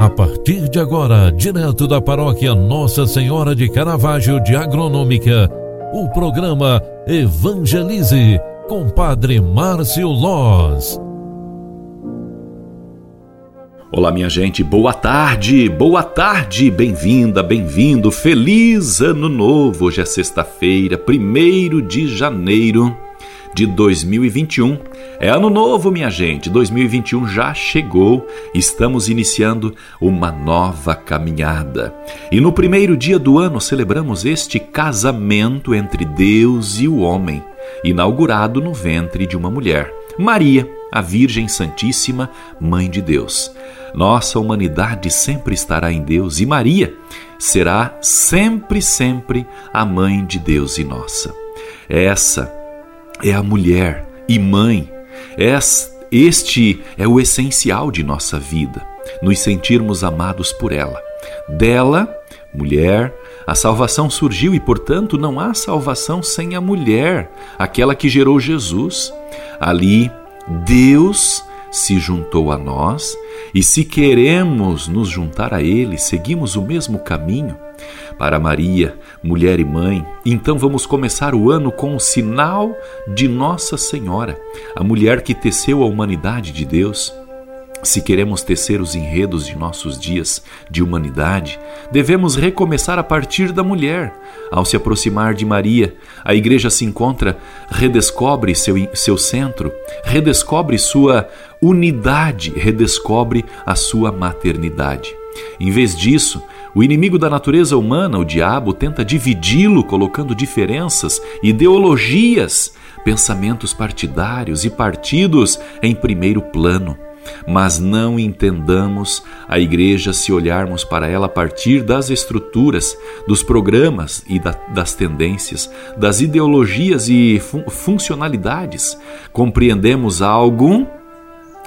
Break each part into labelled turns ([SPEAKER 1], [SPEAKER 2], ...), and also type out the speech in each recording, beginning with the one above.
[SPEAKER 1] A partir de agora, direto da paróquia Nossa Senhora de Caravaggio de Agronômica, o programa Evangelize com Padre Márcio Loz.
[SPEAKER 2] Olá, minha gente, boa tarde, boa tarde, bem-vinda, bem-vindo, feliz ano novo. Hoje é sexta-feira, 1 de janeiro de 2021. É ano novo, minha gente. 2021 já chegou. Estamos iniciando uma nova caminhada. E no primeiro dia do ano celebramos este casamento entre Deus e o homem, inaugurado no ventre de uma mulher, Maria, a Virgem Santíssima, Mãe de Deus. Nossa humanidade sempre estará em Deus e Maria será sempre, sempre a mãe de Deus e nossa. Essa é a mulher e mãe. Este é o essencial de nossa vida, nos sentirmos amados por ela. Dela, mulher, a salvação surgiu e, portanto, não há salvação sem a mulher, aquela que gerou Jesus. Ali, Deus se juntou a nós e, se queremos nos juntar a Ele, seguimos o mesmo caminho para Maria, mulher e mãe, então vamos começar o ano com o sinal de Nossa Senhora, a mulher que teceu a humanidade de Deus. Se queremos tecer os enredos de nossos dias de humanidade, devemos recomeçar a partir da mulher. Ao se aproximar de Maria, a igreja se encontra, redescobre seu, seu centro, redescobre sua unidade, redescobre a sua maternidade. Em vez disso, o inimigo da natureza humana, o diabo, tenta dividi-lo, colocando diferenças, ideologias, pensamentos partidários e partidos em primeiro plano. Mas não entendamos a igreja se olharmos para ela a partir das estruturas, dos programas e da, das tendências, das ideologias e fun funcionalidades. Compreendemos algo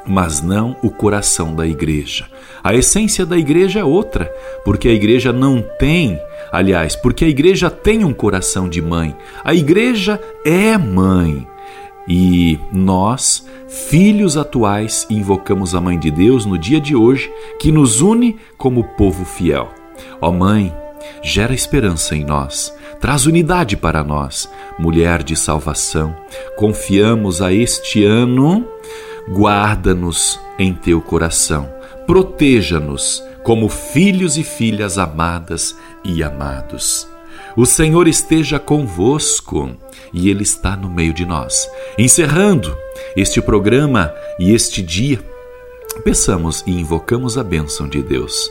[SPEAKER 2] mas não o coração da igreja. A essência da igreja é outra, porque a igreja não tem, aliás, porque a igreja tem um coração de mãe. A igreja é mãe. E nós, filhos atuais, invocamos a Mãe de Deus no dia de hoje, que nos une como povo fiel. Ó Mãe, gera esperança em nós, traz unidade para nós, mulher de salvação. Confiamos a este ano guarda-nos em teu coração, proteja-nos como filhos e filhas amadas e amados. O Senhor esteja convosco e Ele está no meio de nós. Encerrando este programa e este dia, peçamos e invocamos a bênção de Deus.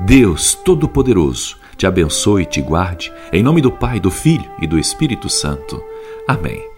[SPEAKER 2] Deus Todo-Poderoso, te abençoe e te guarde, em nome do Pai, do Filho e do Espírito Santo. Amém.